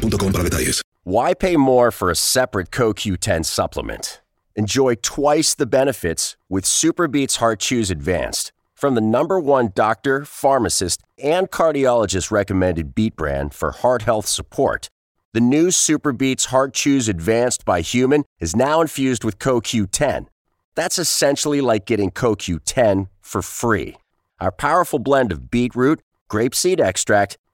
para detalles. Why pay more for a separate CoQ10 supplement? Enjoy twice the benefits with Superbeats Heart Chews Advanced from the number one doctor, pharmacist, and cardiologist recommended beat brand for heart health support. The new Superbeats Heart Chews Advanced by Human is now infused with CoQ10. That's essentially like getting CoQ10 for free. Our powerful blend of beetroot, grapeseed extract,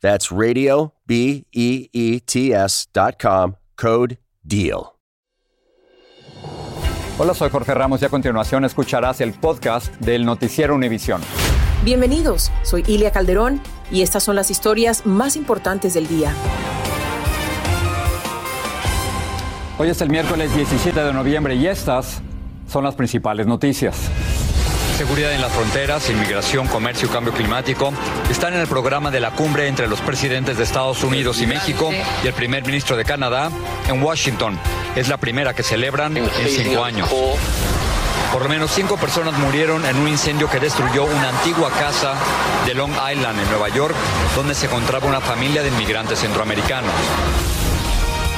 That's radio, B E E T S dot com, code DEAL. Hola, soy Jorge Ramos y a continuación escucharás el podcast del Noticiero Univisión. Bienvenidos, soy Ilia Calderón y estas son las historias más importantes del día. Hoy es el miércoles 17 de noviembre y estas son las principales noticias. Seguridad en las fronteras, inmigración, comercio cambio climático están en el programa de la cumbre entre los presidentes de Estados Unidos y México y el primer ministro de Canadá en Washington. Es la primera que celebran en cinco años. Por lo menos cinco personas murieron en un incendio que destruyó una antigua casa de Long Island, en Nueva York, donde se encontraba una familia de inmigrantes centroamericanos.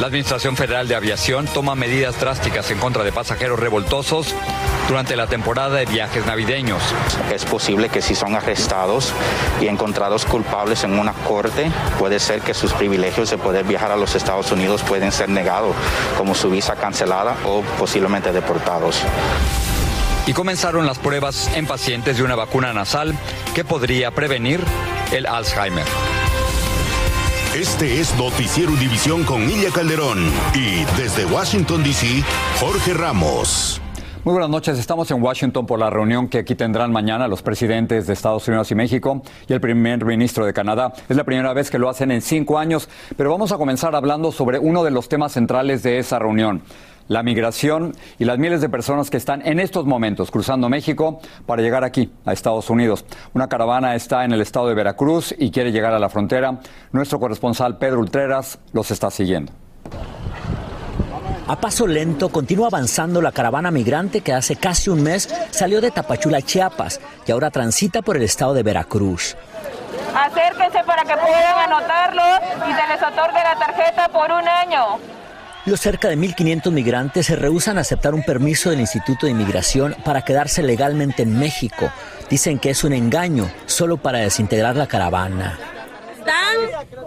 La Administración Federal de Aviación toma medidas drásticas en contra de pasajeros revoltosos durante la temporada de viajes navideños. Es posible que si son arrestados y encontrados culpables en una corte, puede ser que sus privilegios de poder viajar a los Estados Unidos pueden ser negados, como su visa cancelada o posiblemente deportados. Y comenzaron las pruebas en pacientes de una vacuna nasal que podría prevenir el Alzheimer. Este es Noticiero Univisión con Ilia Calderón y desde Washington, D.C., Jorge Ramos. Muy buenas noches, estamos en Washington por la reunión que aquí tendrán mañana los presidentes de Estados Unidos y México y el primer ministro de Canadá. Es la primera vez que lo hacen en cinco años, pero vamos a comenzar hablando sobre uno de los temas centrales de esa reunión la migración y las miles de personas que están en estos momentos cruzando México para llegar aquí, a Estados Unidos. Una caravana está en el estado de Veracruz y quiere llegar a la frontera. Nuestro corresponsal Pedro Ultreras los está siguiendo. A paso lento continúa avanzando la caravana migrante que hace casi un mes salió de Tapachula, Chiapas, y ahora transita por el estado de Veracruz. Acérquense para que puedan anotarlo y se les otorgue la tarjeta por un año. Los cerca de 1.500 migrantes se rehusan a aceptar un permiso del Instituto de Inmigración para quedarse legalmente en México. Dicen que es un engaño solo para desintegrar la caravana. Están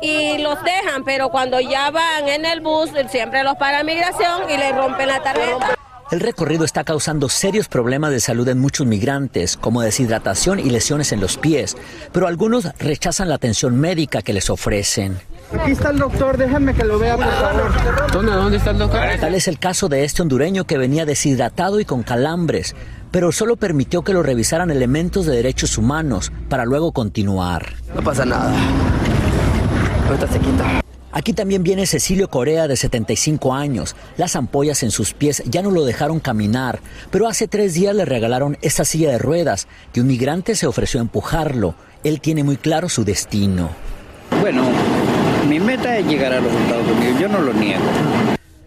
y los dejan, pero cuando ya van en el bus, siempre los para migración y les rompen la tarjeta. El recorrido está causando serios problemas de salud en muchos migrantes, como deshidratación y lesiones en los pies, pero algunos rechazan la atención médica que les ofrecen. Aquí está el doctor, déjame que lo vea, por favor. ¿Dónde, dónde está el doctor? Tal es el caso de este hondureño que venía deshidratado y con calambres, pero solo permitió que lo revisaran elementos de derechos humanos para luego continuar. No pasa nada. Ahorita se quita. Aquí también viene Cecilio Corea de 75 años. Las ampollas en sus pies ya no lo dejaron caminar, pero hace tres días le regalaron esta silla de ruedas y un migrante se ofreció a empujarlo. Él tiene muy claro su destino. Bueno, meta es llegar a los Estados Unidos, yo no lo niego.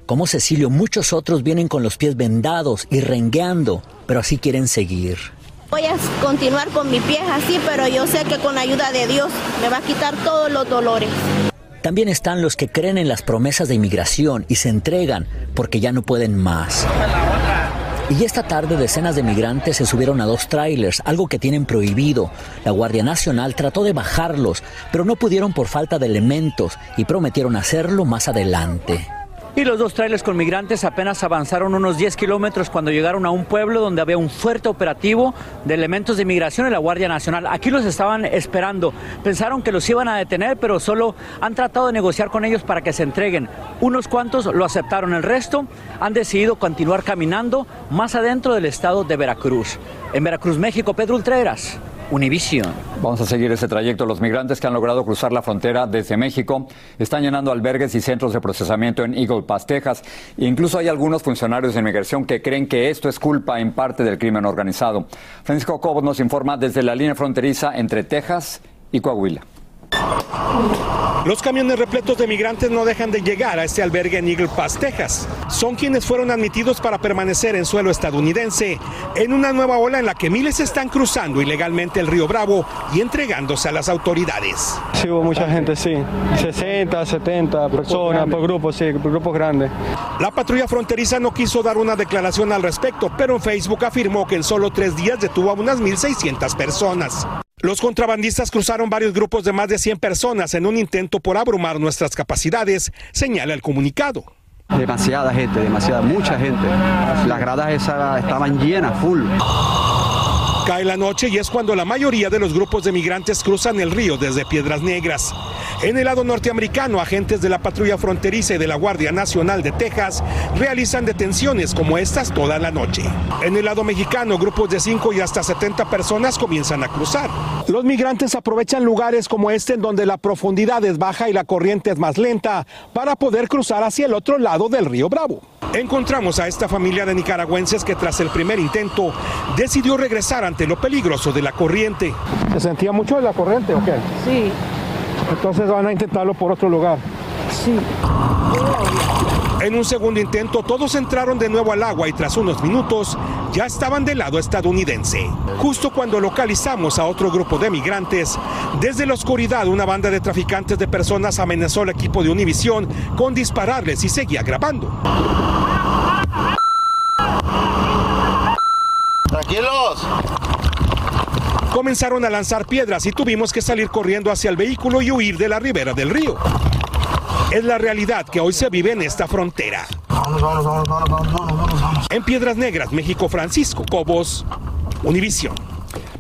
Como Cecilio, muchos otros vienen con los pies vendados y rengueando, pero así quieren seguir. Voy a continuar con mi pie así, pero yo sé que con la ayuda de Dios me va a quitar todos los dolores. También están los que creen en las promesas de inmigración y se entregan porque ya no pueden más. Y esta tarde decenas de migrantes se subieron a dos trailers, algo que tienen prohibido. La Guardia Nacional trató de bajarlos, pero no pudieron por falta de elementos y prometieron hacerlo más adelante. Y los dos trailers con migrantes apenas avanzaron unos 10 kilómetros cuando llegaron a un pueblo donde había un fuerte operativo de elementos de migración y la Guardia Nacional. Aquí los estaban esperando. Pensaron que los iban a detener, pero solo han tratado de negociar con ellos para que se entreguen. Unos cuantos lo aceptaron, el resto han decidido continuar caminando más adentro del estado de Veracruz. En Veracruz, México, Pedro Ultreras. Univision. Vamos a seguir ese trayecto. Los migrantes que han logrado cruzar la frontera desde México están llenando albergues y centros de procesamiento en Eagle Pass, Texas. E incluso hay algunos funcionarios de inmigración que creen que esto es culpa en parte del crimen organizado. Francisco Cobos nos informa desde la línea fronteriza entre Texas y Coahuila. Los camiones repletos de migrantes no dejan de llegar a este albergue en Eagle Pass, Texas. Son quienes fueron admitidos para permanecer en suelo estadounidense en una nueva ola en la que miles están cruzando ilegalmente el río Bravo y entregándose a las autoridades. Sí, hubo mucha gente, sí. 60, 70 personas por grupos, sí, por grupos grandes. La patrulla fronteriza no quiso dar una declaración al respecto, pero en Facebook afirmó que en solo tres días detuvo a unas 1.600 personas. Los contrabandistas cruzaron varios grupos de más de 100 personas en un intento por abrumar nuestras capacidades, señala el comunicado. Demasiada gente, demasiada, mucha gente. Las gradas esas estaban llenas, full. Cae la noche y es cuando la mayoría de los grupos de migrantes cruzan el río desde Piedras Negras. En el lado norteamericano, agentes de la patrulla fronteriza y de la Guardia Nacional de Texas realizan detenciones como estas toda la noche. En el lado mexicano, grupos de 5 y hasta 70 personas comienzan a cruzar. Los migrantes aprovechan lugares como este en donde la profundidad es baja y la corriente es más lenta para poder cruzar hacia el otro lado del río Bravo. Encontramos a esta familia de nicaragüenses que tras el primer intento decidió regresar ante lo peligroso de la corriente. ¿Se sentía mucho de la corriente o qué? Sí. Entonces van a intentarlo por otro lugar. Sí. En un segundo intento todos entraron de nuevo al agua y tras unos minutos ya estaban del lado estadounidense. Justo cuando localizamos a otro grupo de migrantes, desde la oscuridad una banda de traficantes de personas amenazó al equipo de Univisión con dispararles y seguía grabando. Tranquilos. Comenzaron a lanzar piedras y tuvimos que salir corriendo hacia el vehículo y huir de la ribera del río. Es la realidad que hoy se vive en esta frontera. En Piedras Negras, México, Francisco Cobos, Univisión.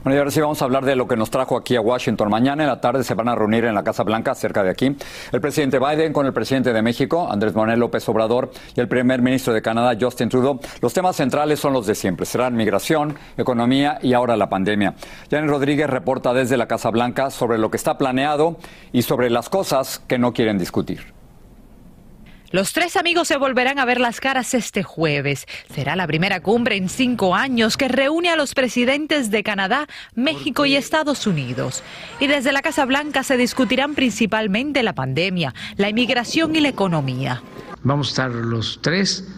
Bueno, y ahora sí vamos a hablar de lo que nos trajo aquí a Washington. Mañana en la tarde se van a reunir en la Casa Blanca, cerca de aquí, el presidente Biden con el presidente de México, Andrés Manuel López Obrador, y el primer ministro de Canadá, Justin Trudeau. Los temas centrales son los de siempre. Serán migración, economía y ahora la pandemia. Janet Rodríguez reporta desde la Casa Blanca sobre lo que está planeado y sobre las cosas que no quieren discutir. Los tres amigos se volverán a ver las caras este jueves. Será la primera cumbre en cinco años que reúne a los presidentes de Canadá, México y Estados Unidos. Y desde la Casa Blanca se discutirán principalmente la pandemia, la inmigración y la economía. Vamos a estar los tres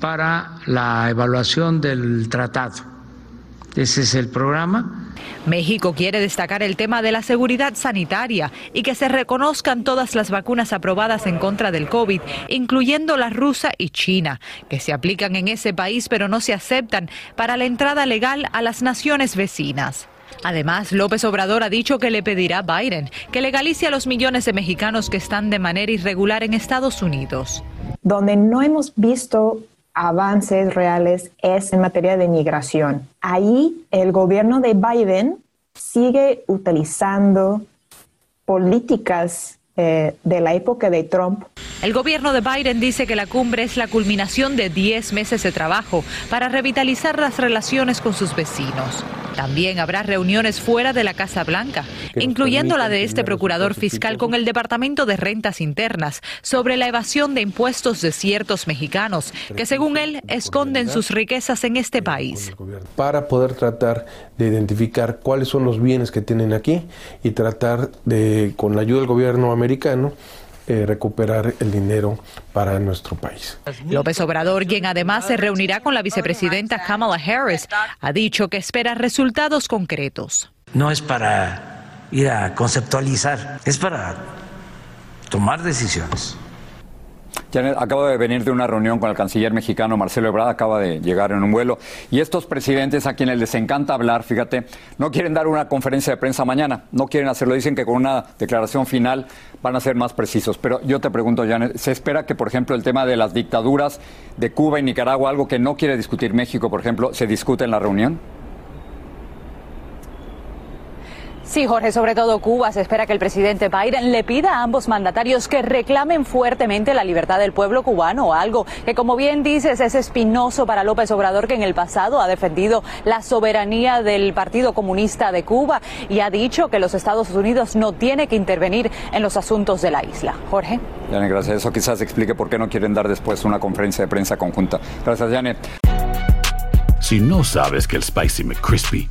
para la evaluación del tratado. Ese es el programa. México quiere destacar el tema de la seguridad sanitaria y que se reconozcan todas las vacunas aprobadas en contra del COVID, incluyendo la rusa y China, que se aplican en ese país pero no se aceptan para la entrada legal a las naciones vecinas. Además, López Obrador ha dicho que le pedirá a Biden que legalice a los millones de mexicanos que están de manera irregular en Estados Unidos. Donde no hemos visto avances reales es en materia de migración. Ahí el gobierno de Biden sigue utilizando políticas eh, de la época de Trump. El gobierno de Biden dice que la cumbre es la culminación de 10 meses de trabajo para revitalizar las relaciones con sus vecinos. También habrá reuniones fuera de la Casa Blanca, incluyendo la de este procurador fiscal con el Departamento de Rentas Internas sobre la evasión de impuestos de ciertos mexicanos que, según él, esconden sus riquezas en este país. Para poder tratar de identificar cuáles son los bienes que tienen aquí y tratar de, con la ayuda del gobierno americano, eh, recuperar el dinero para nuestro país. López Obrador, quien además se reunirá con la vicepresidenta Kamala Harris, ha dicho que espera resultados concretos. No es para ir a conceptualizar, es para tomar decisiones. Acabo de venir de una reunión con el canciller mexicano Marcelo Ebrard, acaba de llegar en un vuelo, y estos presidentes a quienes les encanta hablar, fíjate, no quieren dar una conferencia de prensa mañana, no quieren hacerlo, dicen que con una declaración final van a ser más precisos. Pero yo te pregunto, Janet, ¿se espera que, por ejemplo, el tema de las dictaduras de Cuba y Nicaragua, algo que no quiere discutir México, por ejemplo, se discute en la reunión? Sí, Jorge, sobre todo Cuba. Se espera que el presidente Biden le pida a ambos mandatarios que reclamen fuertemente la libertad del pueblo cubano, algo que, como bien dices, es espinoso para López Obrador, que en el pasado ha defendido la soberanía del Partido Comunista de Cuba y ha dicho que los Estados Unidos no tiene que intervenir en los asuntos de la isla. Jorge. Janet, gracias. Eso quizás explique por qué no quieren dar después una conferencia de prensa conjunta. Gracias, Janet. Si no sabes que el Spicy McCrispy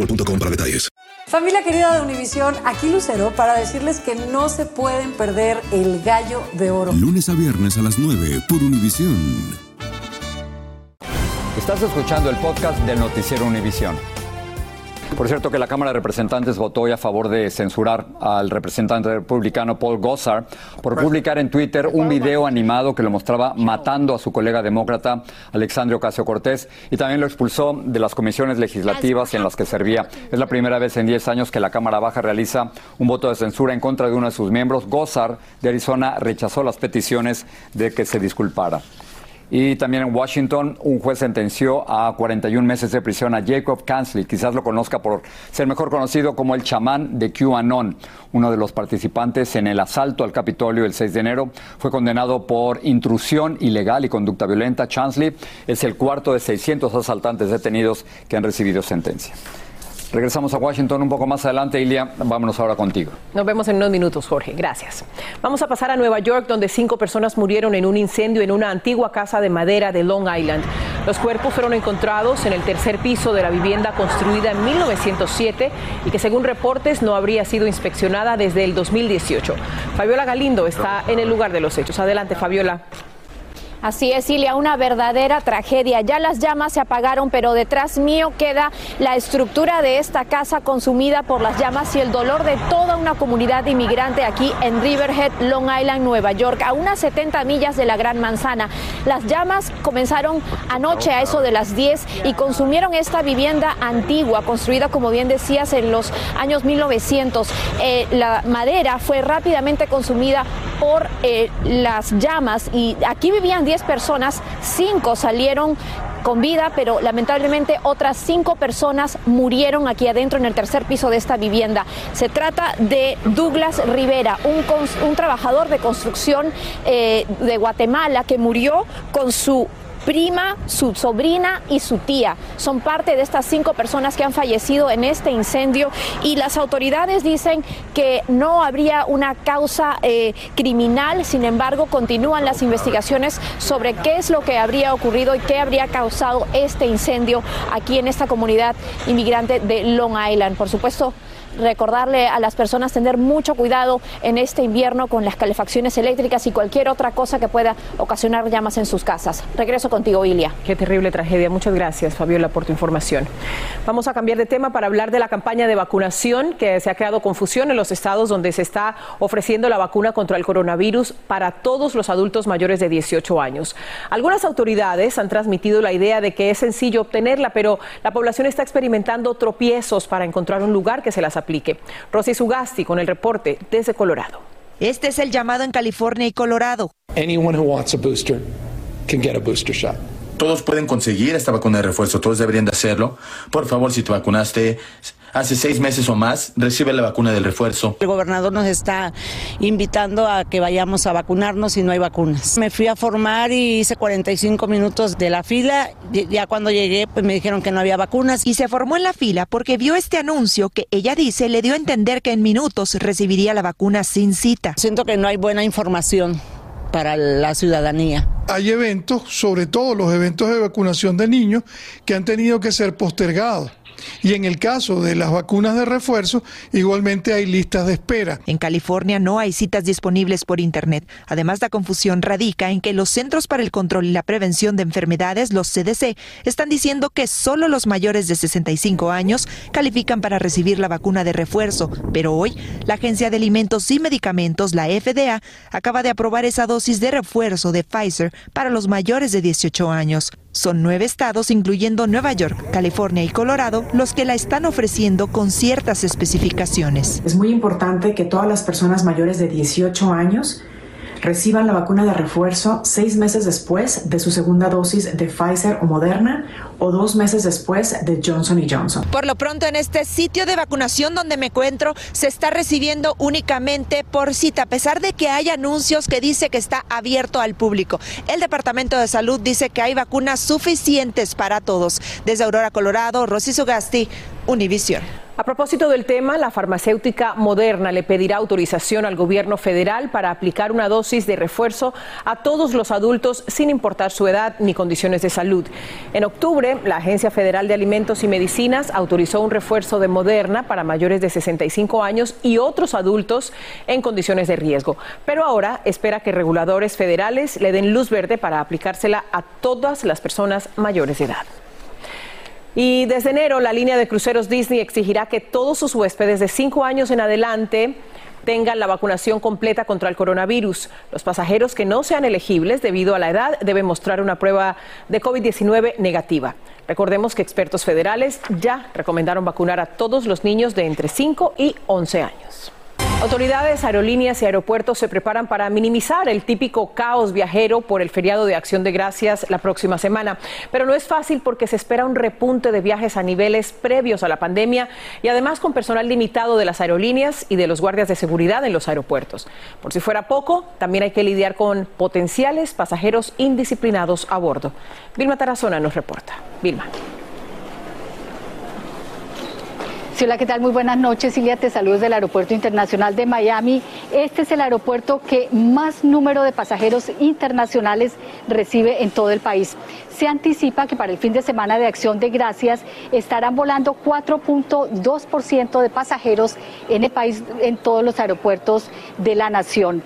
para detalles. Familia querida de Univisión, aquí Lucero para decirles que no se pueden perder el gallo de oro. Lunes a viernes a las 9 por Univisión. Estás escuchando el podcast del noticiero Univisión. Por cierto que la Cámara de Representantes votó hoy a favor de censurar al representante republicano Paul Gosar por publicar en Twitter un video animado que lo mostraba matando a su colega demócrata Alexandria Ocasio Cortés y también lo expulsó de las comisiones legislativas en las que servía. Es la primera vez en 10 años que la Cámara Baja realiza un voto de censura en contra de uno de sus miembros. Gosar de Arizona rechazó las peticiones de que se disculpara. Y también en Washington, un juez sentenció a 41 meses de prisión a Jacob Kansley. Quizás lo conozca por ser mejor conocido como el chamán de QAnon. Uno de los participantes en el asalto al Capitolio el 6 de enero fue condenado por intrusión ilegal y conducta violenta. Chansley es el cuarto de 600 asaltantes detenidos que han recibido sentencia. Regresamos a Washington un poco más adelante. Ilia, vámonos ahora contigo. Nos vemos en unos minutos, Jorge. Gracias. Vamos a pasar a Nueva York, donde cinco personas murieron en un incendio en una antigua casa de madera de Long Island. Los cuerpos fueron encontrados en el tercer piso de la vivienda construida en 1907 y que según reportes no habría sido inspeccionada desde el 2018. Fabiola Galindo está en el lugar de los hechos. Adelante, Fabiola. Así es, Ilia, una verdadera tragedia. Ya las llamas se apagaron, pero detrás mío queda la estructura de esta casa consumida por las llamas y el dolor de toda una comunidad inmigrante aquí en Riverhead, Long Island, Nueva York, a unas 70 millas de la Gran Manzana. Las llamas comenzaron anoche a eso de las 10 y consumieron esta vivienda antigua, construida, como bien decías, en los años 1900. Eh, la madera fue rápidamente consumida por eh, las llamas y aquí vivían 10 personas, 5 salieron con vida, pero lamentablemente otras cinco personas murieron aquí adentro en el tercer piso de esta vivienda. Se trata de Douglas Rivera, un, un trabajador de construcción eh, de Guatemala que murió con su prima, su sobrina y su tía. Son parte de estas cinco personas que han fallecido en este incendio y las autoridades dicen que no habría una causa eh, criminal, sin embargo continúan las investigaciones sobre qué es lo que habría ocurrido y qué habría causado este incendio aquí en esta comunidad inmigrante de Long Island. Por supuesto, recordarle a las personas tener mucho cuidado en este invierno con las calefacciones eléctricas y cualquier otra cosa que pueda ocasionar llamas en sus casas. Regreso contigo, Ilia. Qué terrible tragedia. Muchas gracias, Fabiola, por tu información. Vamos a cambiar de tema para hablar de la campaña de vacunación que se ha creado confusión en los estados donde se está ofreciendo la vacuna contra el coronavirus para todos los adultos mayores de 18 años. Algunas autoridades han transmitido la idea de que es sencillo obtenerla, pero la población está experimentando tropiezos para encontrar un lugar que se las aplique. Rosy Sugasti con el reporte desde Colorado. Este es el llamado en California y Colorado. Anyone who wants a booster can get a booster shot. Todos pueden conseguir esta vacuna de refuerzo, todos deberían de hacerlo. Por favor, si te vacunaste hace seis meses o más, recibe la vacuna del refuerzo. El gobernador nos está invitando a que vayamos a vacunarnos si no hay vacunas. Me fui a formar y hice 45 minutos de la fila. Ya cuando llegué, pues me dijeron que no había vacunas. Y se formó en la fila porque vio este anuncio que ella dice le dio a entender que en minutos recibiría la vacuna sin cita. Siento que no hay buena información para la ciudadanía. Hay eventos, sobre todo los eventos de vacunación de niños, que han tenido que ser postergados. Y en el caso de las vacunas de refuerzo, igualmente hay listas de espera. En California no hay citas disponibles por Internet. Además, la confusión radica en que los Centros para el Control y la Prevención de Enfermedades, los CDC, están diciendo que solo los mayores de 65 años califican para recibir la vacuna de refuerzo. Pero hoy, la Agencia de Alimentos y Medicamentos, la FDA, acaba de aprobar esa dosis de refuerzo de Pfizer para los mayores de 18 años. Son nueve estados, incluyendo Nueva York, California y Colorado, los que la están ofreciendo con ciertas especificaciones. Es muy importante que todas las personas mayores de 18 años reciban la vacuna de refuerzo seis meses después de su segunda dosis de Pfizer o Moderna o dos meses después de Johnson Johnson. Por lo pronto, en este sitio de vacunación donde me encuentro, se está recibiendo únicamente por cita, a pesar de que hay anuncios que dice que está abierto al público. El Departamento de Salud dice que hay vacunas suficientes para todos. Desde Aurora, Colorado, Rosy Sugasti, Univisión. A propósito del tema, la farmacéutica Moderna le pedirá autorización al gobierno federal para aplicar una dosis de refuerzo a todos los adultos sin importar su edad ni condiciones de salud. En octubre, la Agencia Federal de Alimentos y Medicinas autorizó un refuerzo de Moderna para mayores de 65 años y otros adultos en condiciones de riesgo. Pero ahora espera que reguladores federales le den luz verde para aplicársela a todas las personas mayores de edad. Y desde enero, la línea de cruceros Disney exigirá que todos sus huéspedes de cinco años en adelante tengan la vacunación completa contra el coronavirus. Los pasajeros que no sean elegibles debido a la edad deben mostrar una prueba de COVID-19 negativa. Recordemos que expertos federales ya recomendaron vacunar a todos los niños de entre 5 y 11 años. Autoridades, aerolíneas y aeropuertos se preparan para minimizar el típico caos viajero por el feriado de Acción de Gracias la próxima semana. Pero no es fácil porque se espera un repunte de viajes a niveles previos a la pandemia y además con personal limitado de las aerolíneas y de los guardias de seguridad en los aeropuertos. Por si fuera poco, también hay que lidiar con potenciales pasajeros indisciplinados a bordo. Vilma Tarazona nos reporta. Vilma. Hola, ¿qué tal? Muy buenas noches, Silvia. Te saludos del Aeropuerto Internacional de Miami. Este es el aeropuerto que más número de pasajeros internacionales recibe en todo el país. Se anticipa que para el fin de semana de Acción de Gracias estarán volando 4.2% de pasajeros en el país, en todos los aeropuertos de la nación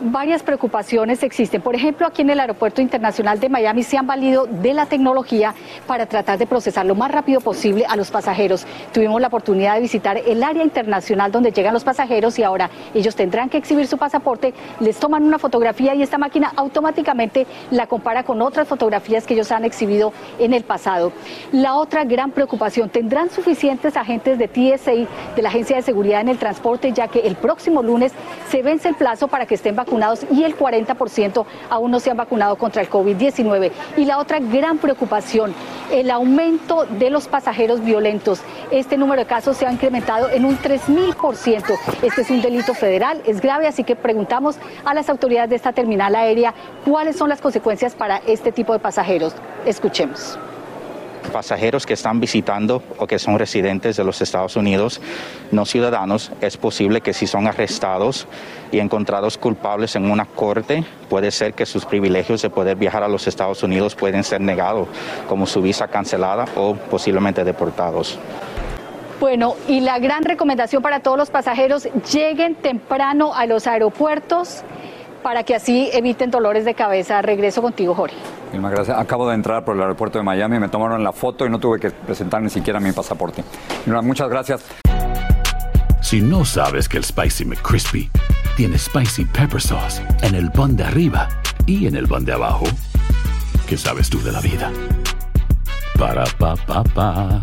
varias preocupaciones existen. Por ejemplo, aquí en el Aeropuerto Internacional de Miami se han valido de la tecnología para tratar de procesar lo más rápido posible a los pasajeros. Tuvimos la oportunidad de visitar el área internacional donde llegan los pasajeros y ahora ellos tendrán que exhibir su pasaporte, les toman una fotografía y esta máquina automáticamente la compara con otras fotografías que ellos han exhibido en el pasado. La otra gran preocupación, ¿tendrán suficientes agentes de TSA, de la Agencia de Seguridad el Transporte, ya que el próximo lunes se vence el plazo para que estén vacunados? vacunados y el 40% aún no se han vacunado contra el COVID-19. Y la otra gran preocupación, el aumento de los pasajeros violentos. Este número de casos se ha incrementado en un 3.000%. Este es un delito federal, es grave, así que preguntamos a las autoridades de esta terminal aérea cuáles son las consecuencias para este tipo de pasajeros. Escuchemos pasajeros que están visitando o que son residentes de los Estados Unidos, no ciudadanos, es posible que si son arrestados y encontrados culpables en una corte, puede ser que sus privilegios de poder viajar a los Estados Unidos pueden ser negados, como su visa cancelada o posiblemente deportados. Bueno, y la gran recomendación para todos los pasajeros, lleguen temprano a los aeropuertos para que así eviten dolores de cabeza. Regreso contigo, Jorge. gracias. Acabo de entrar por el aeropuerto de Miami, me tomaron la foto y no tuve que presentar ni siquiera mi pasaporte. muchas gracias. Si no sabes que el Spicy McCrispy tiene Spicy Pepper Sauce en el pan de arriba y en el pan de abajo, ¿qué sabes tú de la vida? Para, pa, pa, pa.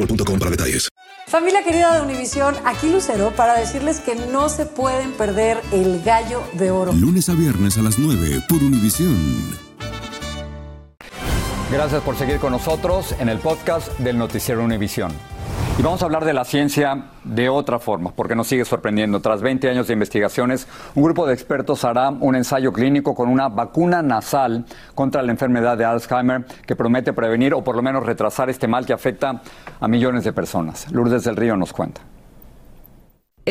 boostmobile.com para detalles. Familia querida de Univisión, aquí Lucero para decirles que no se pueden perder el gallo de oro. Lunes a viernes a las 9 por Univisión. Gracias por seguir con nosotros en el podcast del Noticiero Univisión. Y vamos a hablar de la ciencia de otra forma, porque nos sigue sorprendiendo. Tras 20 años de investigaciones, un grupo de expertos hará un ensayo clínico con una vacuna nasal contra la enfermedad de Alzheimer que promete prevenir o por lo menos retrasar este mal que afecta a millones de personas. Lourdes del Río nos cuenta.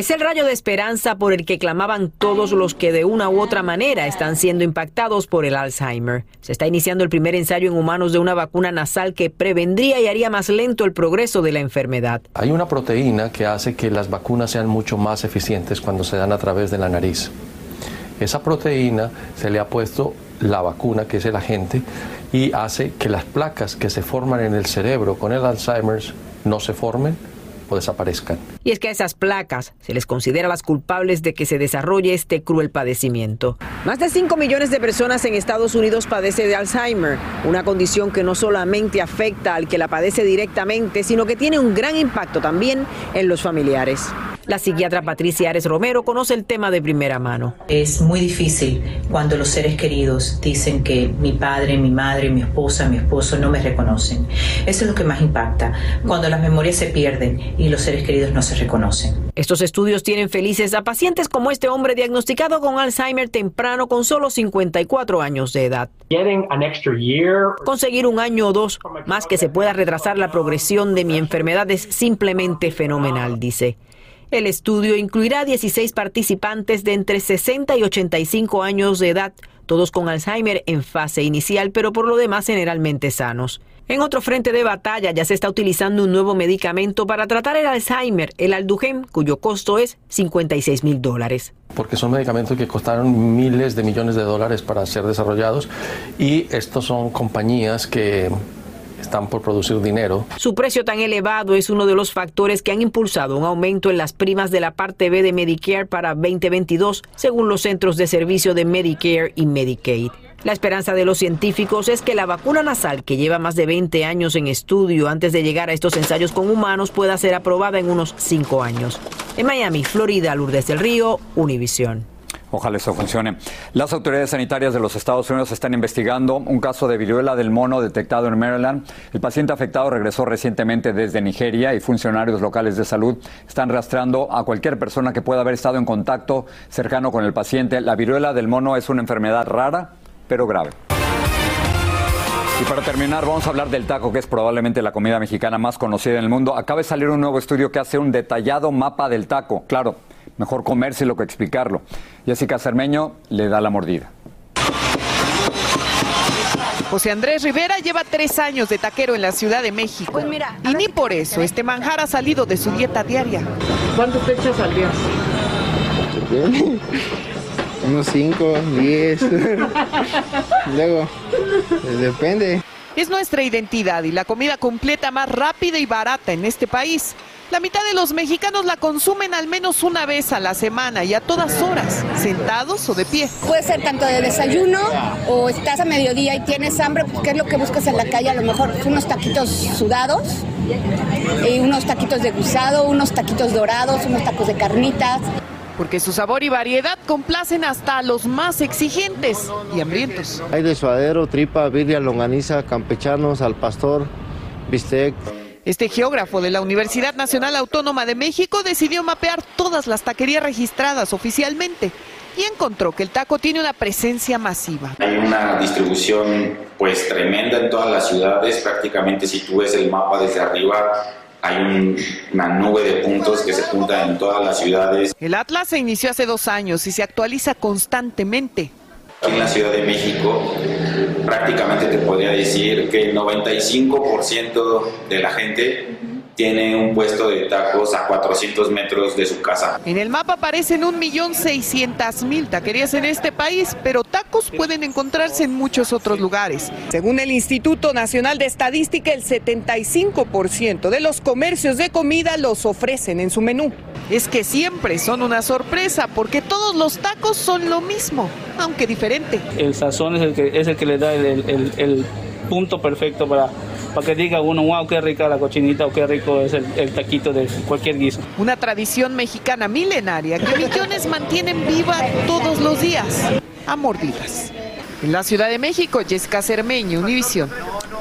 Es el rayo de esperanza por el que clamaban todos los que de una u otra manera están siendo impactados por el Alzheimer. Se está iniciando el primer ensayo en humanos de una vacuna nasal que prevendría y haría más lento el progreso de la enfermedad. Hay una proteína que hace que las vacunas sean mucho más eficientes cuando se dan a través de la nariz. Esa proteína se le ha puesto la vacuna, que es el agente, y hace que las placas que se forman en el cerebro con el Alzheimer no se formen desaparezcan. Y es que a esas placas se les considera las culpables de que se desarrolle este cruel padecimiento. Más de 5 millones de personas en Estados Unidos padecen de Alzheimer, una condición que no solamente afecta al que la padece directamente, sino que tiene un gran impacto también en los familiares. La psiquiatra Patricia Ares Romero conoce el tema de primera mano. Es muy difícil cuando los seres queridos dicen que mi padre, mi madre, mi esposa, mi esposo no me reconocen. Eso es lo que más impacta, cuando las memorias se pierden y los seres queridos no se reconocen. Estos estudios tienen felices a pacientes como este hombre diagnosticado con Alzheimer temprano con solo 54 años de edad. Conseguir un año o dos más que se pueda retrasar la progresión de mi enfermedad es simplemente fenomenal, dice. El estudio incluirá 16 participantes de entre 60 y 85 años de edad, todos con Alzheimer en fase inicial, pero por lo demás generalmente sanos. En otro frente de batalla ya se está utilizando un nuevo medicamento para tratar el Alzheimer, el Aldugen, cuyo costo es 56 mil dólares. Porque son medicamentos que costaron miles de millones de dólares para ser desarrollados y estos son compañías que están por producir dinero. Su precio tan elevado es uno de los factores que han impulsado un aumento en las primas de la parte B de Medicare para 2022, según los centros de servicio de Medicare y Medicaid. La esperanza de los científicos es que la vacuna nasal, que lleva más de 20 años en estudio antes de llegar a estos ensayos con humanos, pueda ser aprobada en unos 5 años. En Miami, Florida, Lourdes del Río, Univisión. Ojalá eso funcione. Las autoridades sanitarias de los Estados Unidos están investigando un caso de viruela del mono detectado en Maryland. El paciente afectado regresó recientemente desde Nigeria y funcionarios locales de salud están rastreando a cualquier persona que pueda haber estado en contacto cercano con el paciente. La viruela del mono es una enfermedad rara, pero grave. Y para terminar, vamos a hablar del taco, que es probablemente la comida mexicana más conocida en el mundo. Acaba de salir un nuevo estudio que hace un detallado mapa del taco. Claro, Mejor comérselo que explicarlo. Jessica Cermeño le da la mordida. José Andrés Rivera lleva tres años de taquero en la Ciudad de México. Pues y ni por eso este manjar ha salido de su dieta diaria. ¿Cuántos te echas al día? Unos cinco, diez. Luego, pues depende. Es nuestra identidad y la comida completa más rápida y barata en este país. La mitad de los mexicanos la consumen al menos una vez a la semana y a todas horas, sentados o de pie. Puede ser tanto de desayuno o estás a mediodía y tienes hambre, pues, ¿qué es lo que buscas en la calle? A lo mejor unos taquitos sudados, y unos taquitos de gusado, unos taquitos dorados, unos tacos de carnitas. Porque su sabor y variedad complacen hasta a los más exigentes y hambrientos. Hay de suadero, tripa, birria, longaniza, campechanos, al pastor, bistec. Este geógrafo de la Universidad Nacional Autónoma de México decidió mapear todas las taquerías registradas oficialmente y encontró que el taco tiene una presencia masiva. Hay una distribución pues tremenda en todas las ciudades, prácticamente si tú ves el mapa desde arriba hay una nube de puntos que se juntan en todas las ciudades. El Atlas se inició hace dos años y se actualiza constantemente. Aquí en la Ciudad de México prácticamente te podría decir que el 95% de la gente tiene un puesto de tacos a 400 metros de su casa. En el mapa aparecen 1.600.000 taquerías en este país, pero tacos pueden encontrarse en muchos otros lugares. Según el Instituto Nacional de Estadística, el 75% de los comercios de comida los ofrecen en su menú. Es que siempre son una sorpresa porque todos los tacos son lo mismo, aunque diferente. El sazón es el que, es el que le da el, punto perfecto para, para que diga uno, wow, qué rica la cochinita o qué rico es el, el, taquito de cualquier guiso. Una tradición mexicana milenaria que millones mantienen viva todos los días, a mordidas. En la Ciudad de México, Jessica Cermeño, Univisión.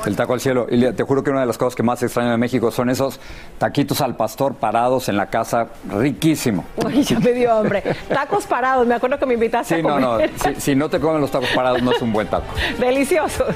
El taco al cielo. Y te juro que una de las cosas que más extraño de México son esos taquitos al pastor parados en la casa, riquísimo. Uy, ya me dio hambre. Tacos parados, me acuerdo que me invitaste sí, a comer. No, no, si, si, no te comen los tacos parados no es un buen taco. Deliciosos.